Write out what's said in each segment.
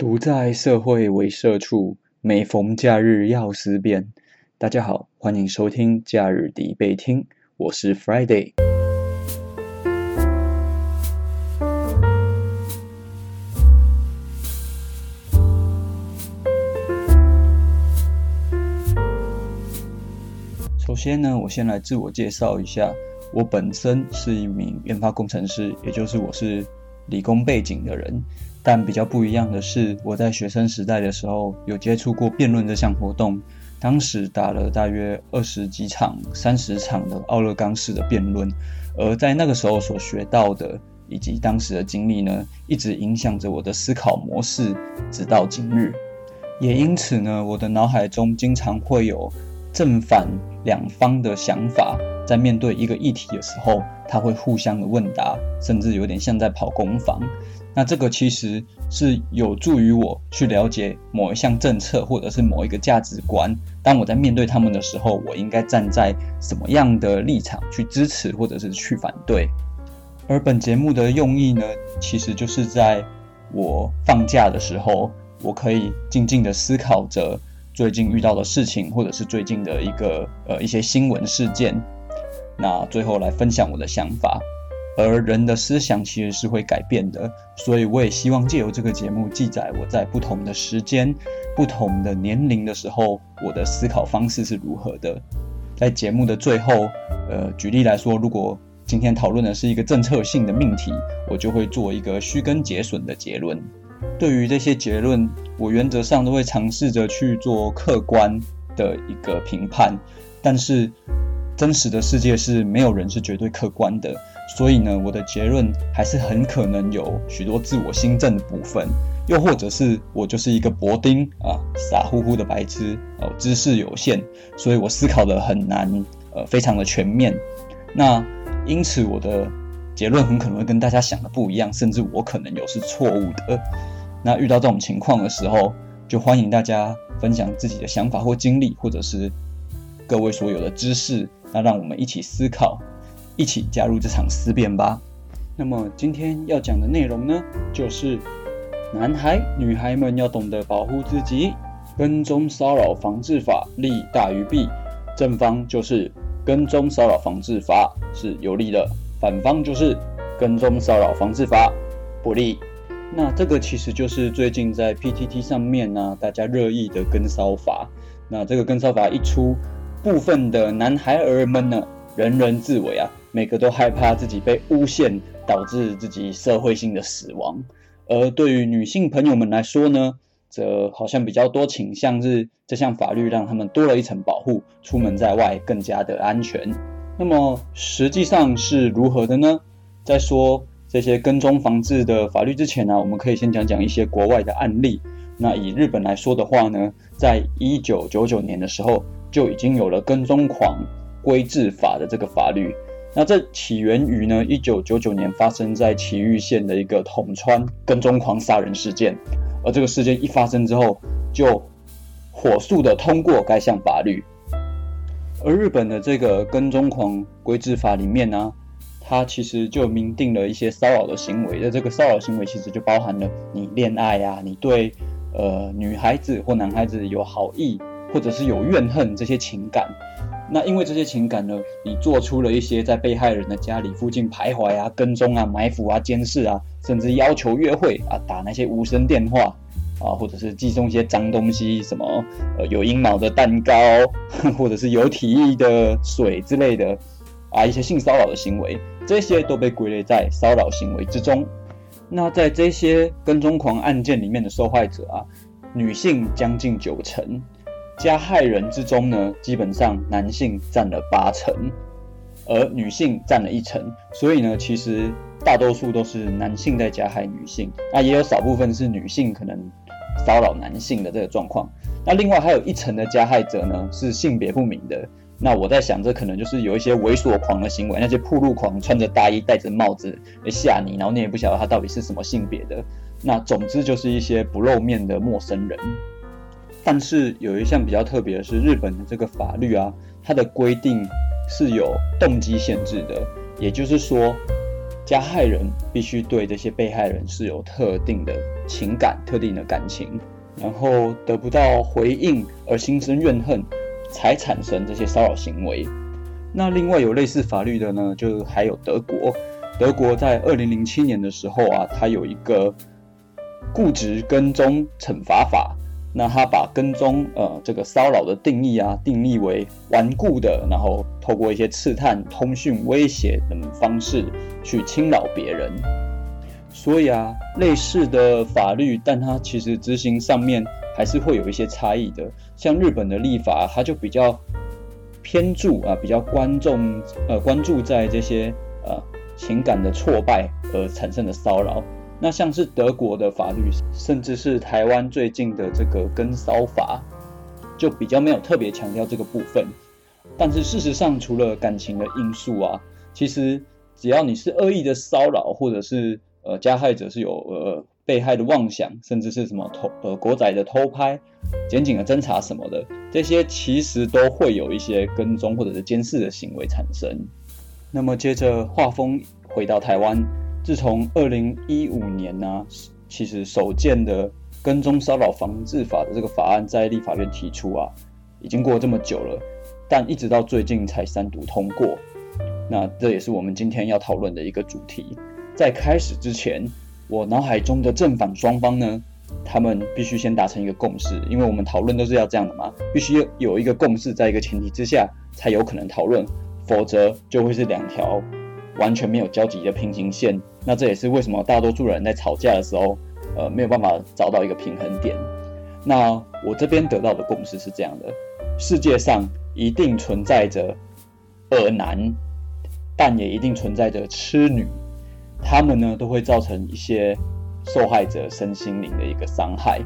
独在社会为社畜，每逢假日要思辨。大家好，欢迎收听假日必备听，我是 Friday。首先呢，我先来自我介绍一下，我本身是一名研发工程师，也就是我是理工背景的人。但比较不一样的是，我在学生时代的时候有接触过辩论这项活动，当时打了大约二十几场、三十场的奥勒冈式的辩论，而在那个时候所学到的以及当时的经历呢，一直影响着我的思考模式，直到今日。也因此呢，我的脑海中经常会有正反两方的想法，在面对一个议题的时候，他会互相的问答，甚至有点像在跑攻防。那这个其实是有助于我去了解某一项政策或者是某一个价值观。当我在面对他们的时候，我应该站在什么样的立场去支持或者是去反对？而本节目的用意呢，其实就是在我放假的时候，我可以静静的思考着最近遇到的事情，或者是最近的一个呃一些新闻事件。那最后来分享我的想法。而人的思想其实是会改变的，所以我也希望借由这个节目记载我在不同的时间、不同的年龄的时候，我的思考方式是如何的。在节目的最后，呃，举例来说，如果今天讨论的是一个政策性的命题，我就会做一个虚根结损的结论。对于这些结论，我原则上都会尝试着去做客观的一个评判，但是真实的世界是没有人是绝对客观的。所以呢，我的结论还是很可能有许多自我新政的部分，又或者是我就是一个薄丁啊，傻乎乎的白痴哦，知识有限，所以我思考的很难，呃，非常的全面。那因此我的结论很可能会跟大家想的不一样，甚至我可能有是错误的。那遇到这种情况的时候，就欢迎大家分享自己的想法或经历，或者是各位所有的知识，那让我们一起思考。一起加入这场思辨吧。那么今天要讲的内容呢，就是男孩女孩们要懂得保护自己。跟踪骚扰防治法利大于弊，正方就是跟踪骚扰防治法是有利的，反方就是跟踪骚扰防治法不利。那这个其实就是最近在 PTT 上面呢，大家热议的跟骚法。那这个跟骚法一出，部分的男孩儿们呢，人人自危啊。每个都害怕自己被诬陷，导致自己社会性的死亡。而对于女性朋友们来说呢，则好像比较多倾向是这项法律让他们多了一层保护，出门在外更加的安全。那么实际上是如何的呢？在说这些跟踪防治的法律之前呢，我们可以先讲讲一些国外的案例。那以日本来说的话呢，在一九九九年的时候就已经有了跟踪狂规制法的这个法律。那这起源于呢，一九九九年发生在崎玉县的一个统川跟踪狂杀人事件，而这个事件一发生之后，就火速的通过该项法律。而日本的这个跟踪狂规制法里面呢，它其实就明定了一些骚扰的行为，那这个骚扰行为其实就包含了你恋爱啊，你对呃女孩子或男孩子有好意，或者是有怨恨这些情感。那因为这些情感呢，你做出了一些在被害人的家里附近徘徊啊、跟踪啊、埋伏啊、监视啊，甚至要求约会啊、打那些无声电话啊，或者是寄送一些脏东西，什么呃有阴毛的蛋糕，或者是有体液的水之类的啊，一些性骚扰的行为，这些都被归类在骚扰行为之中。那在这些跟踪狂案件里面的受害者啊，女性将近九成。加害人之中呢，基本上男性占了八成，而女性占了一成，所以呢，其实大多数都是男性在加害女性，那也有少部分是女性可能骚扰男性的这个状况。那另外还有一层的加害者呢，是性别不明的。那我在想，这可能就是有一些猥琐狂的行为，那些铺路狂穿着大衣戴着帽子来吓你，然后你也不晓得他到底是什么性别的。那总之就是一些不露面的陌生人。但是有一项比较特别的是，日本的这个法律啊，它的规定是有动机限制的。也就是说，加害人必须对这些被害人是有特定的情感、特定的感情，然后得不到回应而心生怨恨，才产生这些骚扰行为。那另外有类似法律的呢，就还有德国。德国在二零零七年的时候啊，它有一个固执跟踪惩罚法。那他把跟踪呃这个骚扰的定义啊，定义为顽固的，然后透过一些刺探、通讯、威胁等方式去侵扰别人。所以啊，类似的法律，但它其实执行上面还是会有一些差异的。像日本的立法，它就比较偏注啊，比较关重呃关注在这些呃情感的挫败而产生的骚扰。那像是德国的法律，甚至是台湾最近的这个跟骚法，就比较没有特别强调这个部分。但是事实上，除了感情的因素啊，其实只要你是恶意的骚扰，或者是呃加害者是有呃被害的妄想，甚至是什么偷呃国仔的偷拍、检警的侦查什么的，这些其实都会有一些跟踪或者是监视的行为产生。那么接着画风回到台湾。自从二零一五年呢，其实首件的跟踪骚扰防治法的这个法案在立法院提出啊，已经过这么久了，但一直到最近才三读通过。那这也是我们今天要讨论的一个主题。在开始之前，我脑海中的正反双方呢，他们必须先达成一个共识，因为我们讨论都是要这样的嘛，必须有一个共识，在一个前提之下才有可能讨论，否则就会是两条。完全没有交集的平行线，那这也是为什么大多数人在吵架的时候，呃，没有办法找到一个平衡点。那我这边得到的共识是这样的：世界上一定存在着恶男，但也一定存在着痴女，他们呢都会造成一些受害者身心灵的一个伤害，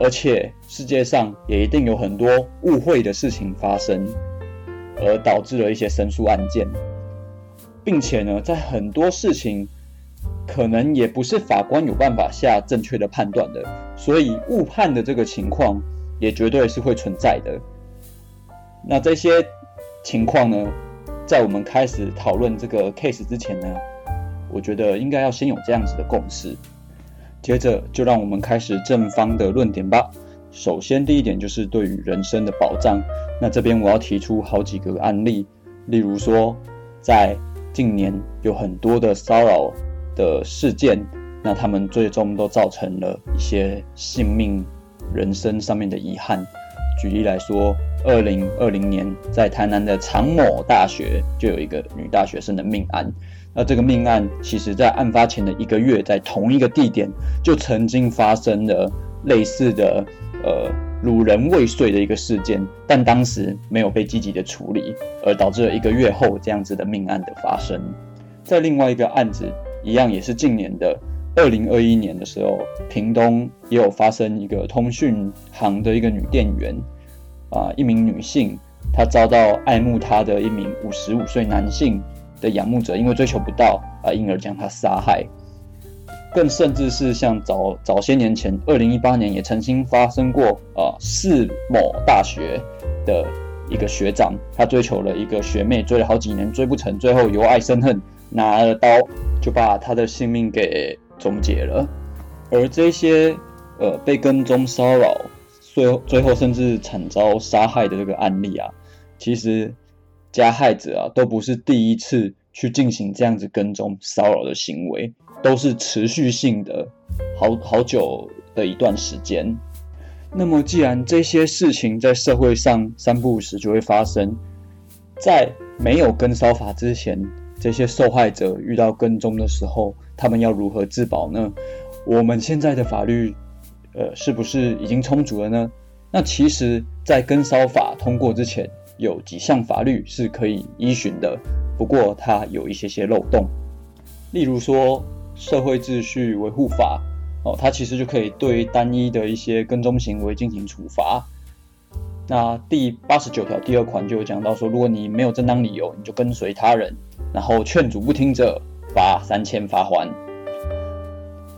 而且世界上也一定有很多误会的事情发生，而导致了一些申诉案件。并且呢，在很多事情可能也不是法官有办法下正确的判断的，所以误判的这个情况也绝对是会存在的。那这些情况呢，在我们开始讨论这个 case 之前呢，我觉得应该要先有这样子的共识。接着就让我们开始正方的论点吧。首先，第一点就是对于人身的保障。那这边我要提出好几个案例，例如说在近年有很多的骚扰的事件，那他们最终都造成了一些性命、人生上面的遗憾。举例来说，二零二零年在台南的长某大学就有一个女大学生的命案。那这个命案其实在案发前的一个月，在同一个地点就曾经发生了类似的呃。掳人未遂的一个事件，但当时没有被积极的处理，而导致了一个月后这样子的命案的发生。在另外一个案子，一样也是近年的二零二一年的时候，屏东也有发生一个通讯行的一个女店员，啊，一名女性，她遭到爱慕她的一名五十五岁男性的仰慕者，因为追求不到啊，因而将她杀害。更甚至是像早早些年前，二零一八年也曾经发生过啊，市某大学的一个学长，他追求了一个学妹，追了好几年追不成，最后由爱生恨，拿了刀就把他的性命给终结了。而这些呃被跟踪骚扰，最后最后甚至惨遭杀害的这个案例啊，其实加害者啊都不是第一次去进行这样子跟踪骚扰的行为。都是持续性的，好好久的一段时间。那么，既然这些事情在社会上三不五时就会发生，在没有跟骚法之前，这些受害者遇到跟踪的时候，他们要如何自保呢？我们现在的法律，呃，是不是已经充足了呢？那其实，在跟骚法通过之前，有几项法律是可以依循的，不过它有一些些漏洞，例如说。社会秩序维护法，哦，它其实就可以对单一的一些跟踪行为进行处罚。那第八十九条第二款就有讲到说，如果你没有正当理由，你就跟随他人，然后劝阻不听者，罚三千罚还。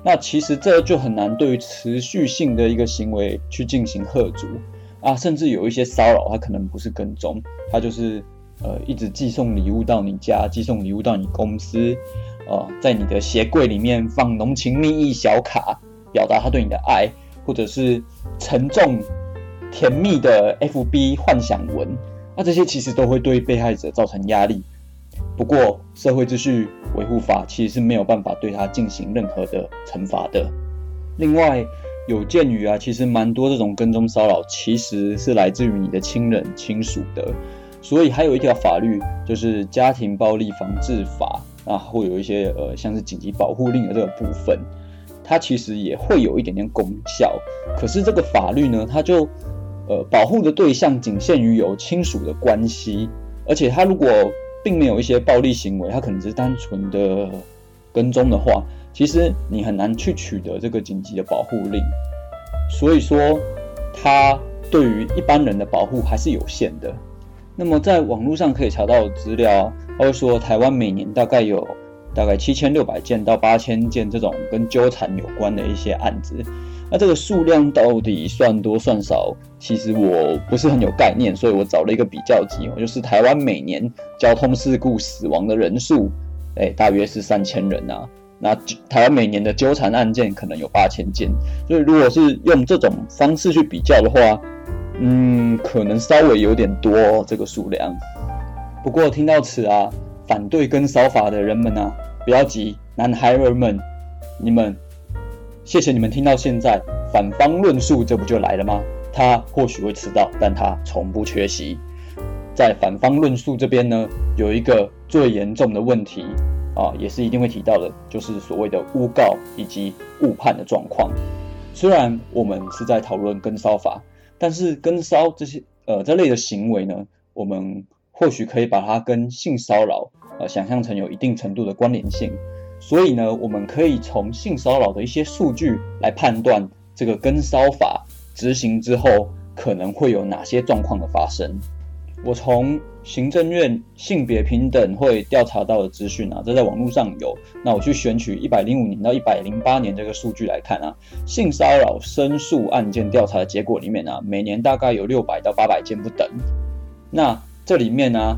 那其实这就很难对于持续性的一个行为去进行喝阻啊，甚至有一些骚扰，它可能不是跟踪，它就是呃一直寄送礼物到你家，寄送礼物到你公司。呃，在你的鞋柜里面放浓情蜜意小卡，表达他对你的爱，或者是沉重甜蜜的 FB 幻想文，那这些其实都会对被害者造成压力。不过，社会秩序维护法其实是没有办法对他进行任何的惩罚的。另外，有鉴于啊，其实蛮多这种跟踪骚扰其实是来自于你的亲人亲属的，所以还有一条法律就是《家庭暴力防治法》。啊，会有一些呃，像是紧急保护令的这个部分，它其实也会有一点点功效。可是这个法律呢，它就呃保护的对象仅限于有亲属的关系，而且它如果并没有一些暴力行为，它可能只是单纯的跟踪的话，其实你很难去取得这个紧急的保护令。所以说，它对于一般人的保护还是有限的。那么在网络上可以查到的资料。他会说，台湾每年大概有大概七千六百件到八千件这种跟纠缠有关的一些案子。那这个数量到底算多算少，其实我不是很有概念，所以我找了一个比较级，就是台湾每年交通事故死亡的人数，哎，大约是三千人啊。那台湾每年的纠缠案件可能有八千件，所以如果是用这种方式去比较的话，嗯，可能稍微有点多这个数量。不过听到此啊，反对跟烧法的人们啊，不要急，男孩儿们，你们，谢谢你们听到现在，反方论述这不就来了吗？他或许会迟到，但他从不缺席。在反方论述这边呢，有一个最严重的问题啊，也是一定会提到的，就是所谓的诬告以及误判的状况。虽然我们是在讨论跟骚法，但是跟骚这些呃这类的行为呢，我们。或许可以把它跟性骚扰，呃，想象成有一定程度的关联性。所以呢，我们可以从性骚扰的一些数据来判断这个跟骚法执行之后可能会有哪些状况的发生。我从行政院性别平等会调查到的资讯啊，这在网络上有。那我去选取一百零五年到一百零八年这个数据来看啊，性骚扰申诉案件调查的结果里面啊，每年大概有六百到八百件不等。那这里面呢，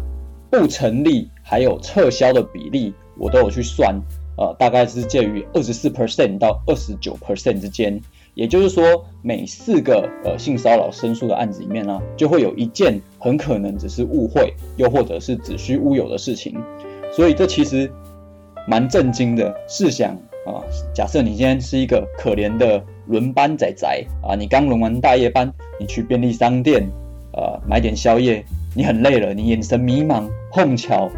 不成立还有撤销的比例，我都有去算，呃，大概是介于二十四 percent 到二十九 percent 之间。也就是说，每四个呃性骚扰申诉的案子里面呢，就会有一件很可能只是误会，又或者是子虚乌有的事情。所以这其实蛮震惊的。试想啊，假设你今天是一个可怜的轮班仔仔啊，你刚轮完大夜班，你去便利商店呃买点宵夜。你很累了，你眼神迷茫，碰巧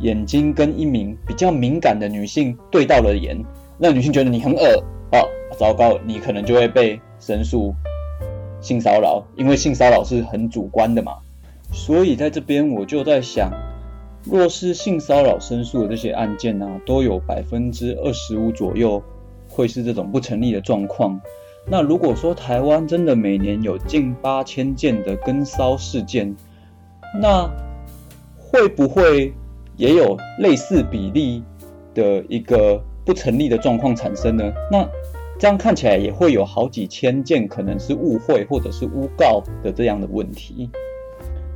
眼睛跟一名比较敏感的女性对到了眼，那女性觉得你很恶啊，糟糕，你可能就会被申诉性骚扰，因为性骚扰是很主观的嘛。所以在这边我就在想，若是性骚扰申诉的这些案件呢，都有百分之二十五左右会是这种不成立的状况。那如果说台湾真的每年有近八千件的跟骚事件，那会不会也有类似比例的一个不成立的状况产生呢？那这样看起来也会有好几千件可能是误会或者是诬告的这样的问题。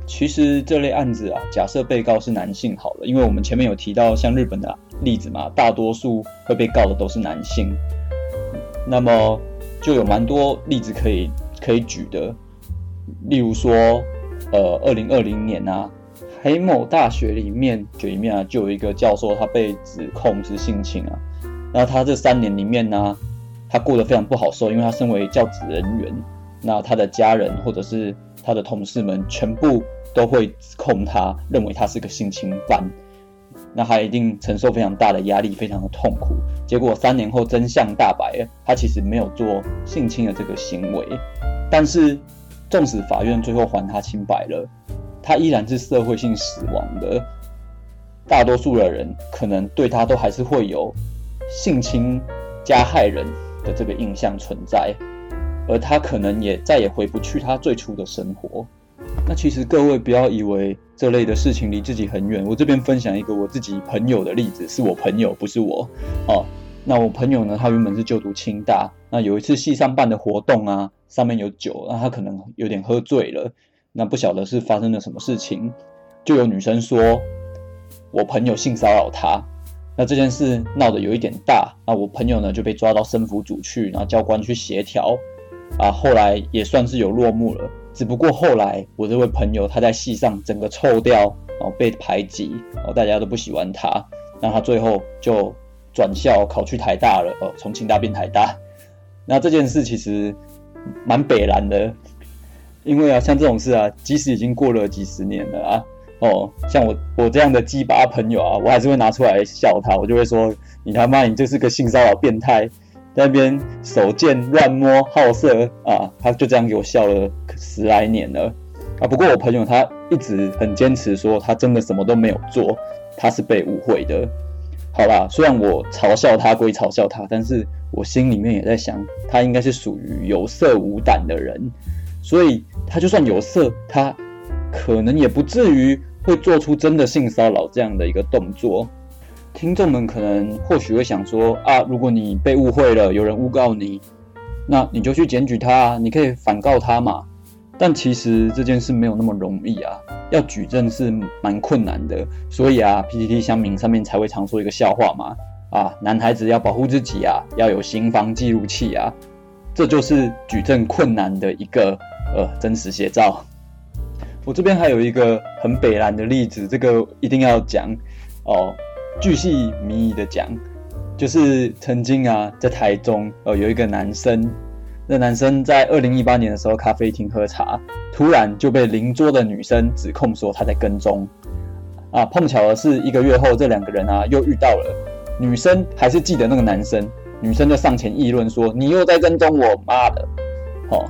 其实这类案子啊，假设被告是男性好了，因为我们前面有提到像日本的例子嘛，大多数会被告的都是男性，那么就有蛮多例子可以可以举的，例如说。呃，二零二零年啊，黑某大学里面就里面啊，就有一个教授，他被指控是性侵啊。那他这三年里面呢，他过得非常不好受，因为他身为教职人员，那他的家人或者是他的同事们全部都会指控他，认为他是个性侵犯。那他一定承受非常大的压力，非常的痛苦。结果三年后真相大白，他其实没有做性侵的这个行为，但是。纵使法院最后还他清白了，他依然是社会性死亡的。大多数的人可能对他都还是会有性侵加害人的这个印象存在，而他可能也再也回不去他最初的生活。那其实各位不要以为这类的事情离自己很远。我这边分享一个我自己朋友的例子，是我朋友，不是我。哦，那我朋友呢，他原本是就读清大，那有一次系上办的活动啊。上面有酒，那他可能有点喝醉了，那不晓得是发生了什么事情，就有女生说，我朋友性骚扰他，那这件事闹得有一点大，那我朋友呢就被抓到生辅组去，然后教官去协调，啊，后来也算是有落幕了。只不过后来我这位朋友他在戏上整个臭掉，然后被排挤，然后大家都不喜欢他，那他最后就转校考去台大了，哦，从清大变台大。那这件事其实蛮北然的，因为啊，像这种事啊，即使已经过了几十年了啊，哦，像我我这样的鸡巴朋友啊，我还是会拿出来笑他，我就会说你他妈你就是个性骚扰变态，在那边手贱乱摸好色啊，他就这样给我笑了十来年了啊。不过我朋友他一直很坚持说他真的什么都没有做，他是被误会的。好啦，虽然我嘲笑他归嘲笑他，但是我心里面也在想，他应该是属于有色无胆的人，所以他就算有色，他可能也不至于会做出真的性骚扰这样的一个动作。听众们可能或许会想说啊，如果你被误会了，有人诬告你，那你就去检举他，你可以反告他嘛。但其实这件事没有那么容易啊，要举证是蛮困难的，所以啊，PPT 乡民上面才会常说一个笑话嘛，啊，男孩子要保护自己啊，要有刑房记录器啊，这就是举证困难的一个呃真实写照。我这边还有一个很北蓝的例子，这个一定要讲哦，巨细靡遗的讲，就是曾经啊，在台中呃有一个男生。那男生在二零一八年的时候，咖啡厅喝茶，突然就被邻桌的女生指控说他在跟踪。啊，碰巧的是，一个月后，这两个人啊又遇到了。女生还是记得那个男生，女生就上前议论说：“你又在跟踪我，妈的！”好，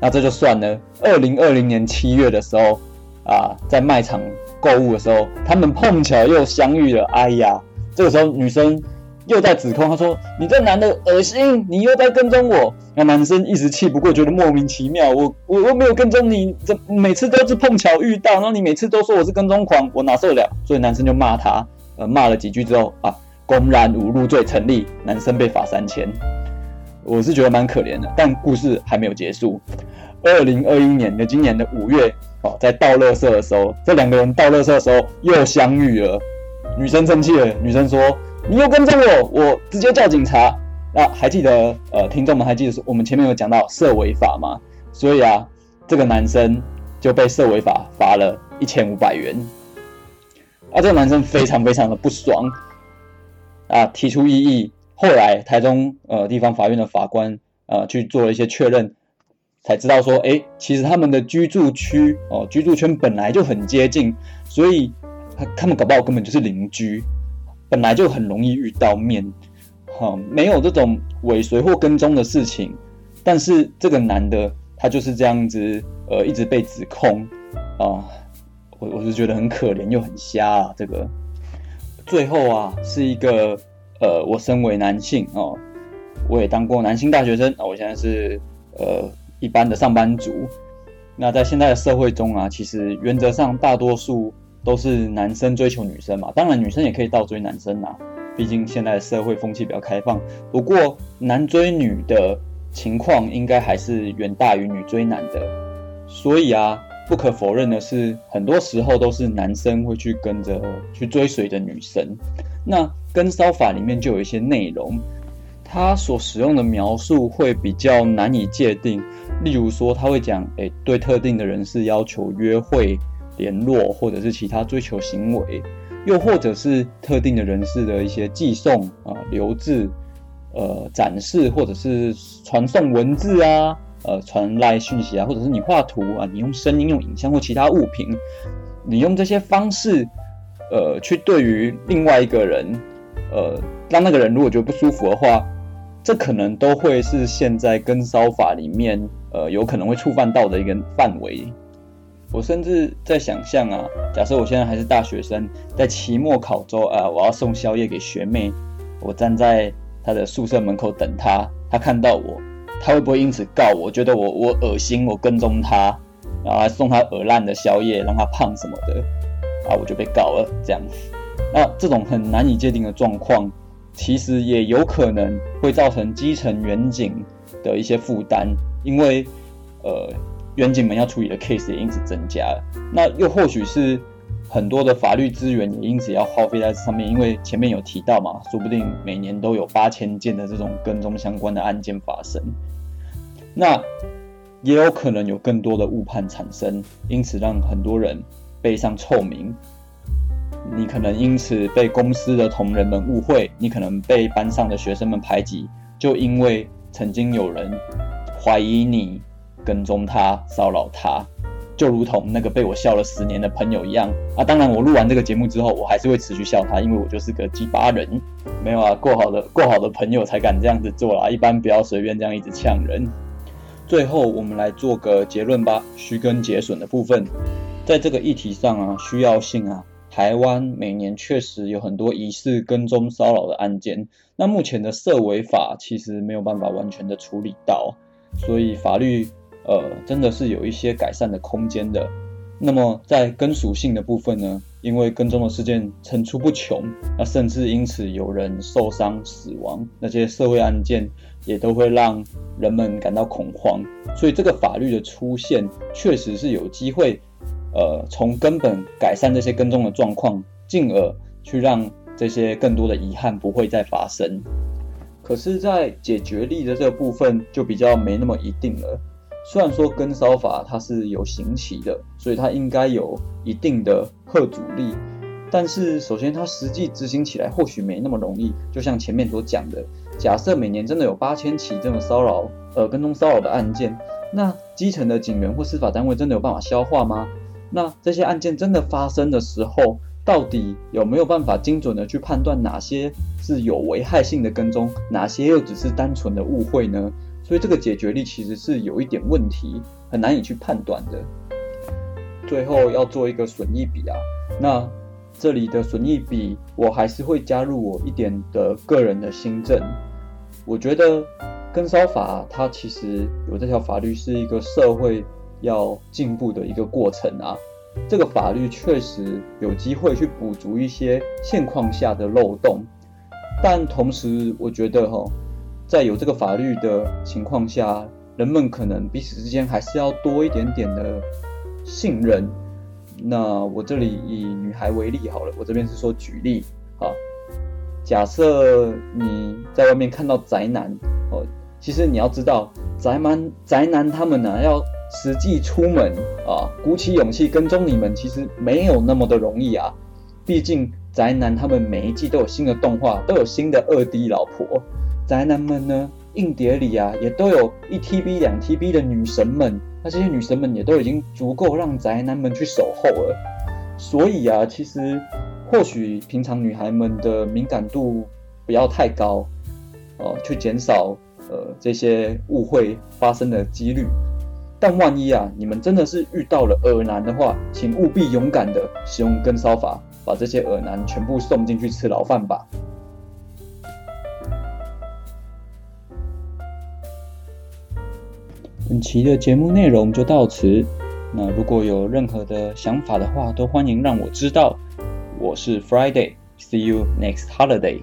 那这就算了。二零二零年七月的时候，啊，在卖场购物的时候，他们碰巧又相遇了。哎呀，这个时候女生。又在指控，他说：“你这男的恶心，你又在跟踪我。”那男生一时气不过，觉得莫名其妙。我我我没有跟踪你，这每次都是碰巧遇到，然后你每次都说我是跟踪狂，我哪受得了？所以男生就骂他，呃，骂了几句之后啊，公然侮辱罪成立，男生被罚三千。我是觉得蛮可怜的，但故事还没有结束。二零二一年的今年的五月，哦，在倒垃圾的时候，这两个人倒垃圾的时候又相遇了。女生生气了，女生说。你又跟踪我，我直接叫警察。那还记得呃，听众们还记得我们前面有讲到涉违法吗？所以啊，这个男生就被涉违法罚了一千五百元。啊，这个男生非常非常的不爽啊，提出异议。后来台中呃地方法院的法官呃去做了一些确认，才知道说，哎，其实他们的居住区哦居住圈本来就很接近，所以他他们搞不好根本就是邻居。本来就很容易遇到面，哈，没有这种尾随或跟踪的事情，但是这个男的他就是这样子，呃，一直被指控，啊，我我是觉得很可怜又很瞎啊，这个最后啊是一个，呃，我身为男性哦，我也当过男性大学生啊，我现在是呃一般的上班族，那在现在的社会中啊，其实原则上大多数。都是男生追求女生嘛，当然女生也可以倒追男生呐，毕竟现在的社会风气比较开放。不过男追女的情况应该还是远大于女追男的，所以啊，不可否认的是，很多时候都是男生会去跟着去追随着女生。那跟骚法里面就有一些内容，他所使用的描述会比较难以界定，例如说他会讲，诶，对特定的人士要求约会。联络或者是其他追求行为，又或者是特定的人士的一些寄送啊、留置、呃展示，或者是传送文字啊、呃传来讯息啊，或者是你画图啊，你用声音、用影像或其他物品，你用这些方式，呃，去对于另外一个人，呃，让那个人如果觉得不舒服的话，这可能都会是现在跟骚法里面，呃，有可能会触犯到的一个范围。我甚至在想象啊，假设我现在还是大学生，在期末考周啊，我要送宵夜给学妹，我站在她的宿舍门口等她，她看到我，她会不会因此告我？觉得我我恶心，我跟踪她，然后还送她鹅烂的宵夜，让她胖什么的，啊，我就被告了。这样，那这种很难以界定的状况，其实也有可能会造成基层远景的一些负担，因为，呃。远景们要处理的 case 也因此增加了。那又或许是很多的法律资源也因此要耗费在这上面，因为前面有提到嘛，说不定每年都有八千件的这种跟踪相关的案件发生，那也有可能有更多的误判产生，因此让很多人背上臭名。你可能因此被公司的同仁们误会，你可能被班上的学生们排挤，就因为曾经有人怀疑你跟踪他、骚扰他。就如同那个被我笑了十年的朋友一样啊！当然，我录完这个节目之后，我还是会持续笑他，因为我就是个鸡巴人。没有啊，够好的够好的朋友才敢这样子做啦，一般不要随便这样一直呛人。最后，我们来做个结论吧。虚根结损的部分，在这个议题上啊，需要性啊，台湾每年确实有很多疑似跟踪骚扰的案件。那目前的涉违法其实没有办法完全的处理到，所以法律。呃，真的是有一些改善的空间的。那么在根属性的部分呢，因为跟踪的事件层出不穷，那甚至因此有人受伤死亡，那些社会案件也都会让人们感到恐慌。所以这个法律的出现，确实是有机会，呃，从根本改善这些跟踪的状况，进而去让这些更多的遗憾不会再发生。可是，在解决力的这个部分，就比较没那么一定了。虽然说跟骚法它是有刑期的，所以它应该有一定的贺阻力，但是首先它实际执行起来或许没那么容易。就像前面所讲的，假设每年真的有八千起这种骚扰、呃跟踪骚扰的案件，那基层的警员或司法单位真的有办法消化吗？那这些案件真的发生的时候，到底有没有办法精准的去判断哪些是有危害性的跟踪，哪些又只是单纯的误会呢？所以这个解决力其实是有一点问题，很难以去判断的。最后要做一个损益比啊，那这里的损益比，我还是会加入我一点的个人的新政。我觉得跟骚法它其实有这条法律是一个社会要进步的一个过程啊。这个法律确实有机会去补足一些现况下的漏洞，但同时我觉得哈。在有这个法律的情况下，人们可能彼此之间还是要多一点点的信任。那我这里以女孩为例好了，我这边是说举例啊。假设你在外面看到宅男哦，其实你要知道，宅男宅男他们呢要实际出门啊，鼓起勇气跟踪你们，其实没有那么的容易啊。毕竟宅男他们每一季都有新的动画，都有新的二 D 老婆。宅男们呢，硬碟里啊，也都有一 TB、两 TB 的女神们，那这些女神们也都已经足够让宅男们去守候了。所以啊，其实或许平常女孩们的敏感度不要太高，哦，去减少呃这些误会发生的几率。但万一啊，你们真的是遇到了恶男的话，请务必勇敢的使用跟骚法，把这些恶男全部送进去吃牢饭吧。本期的节目内容就到此。那如果有任何的想法的话，都欢迎让我知道。我是 Friday，See you next holiday。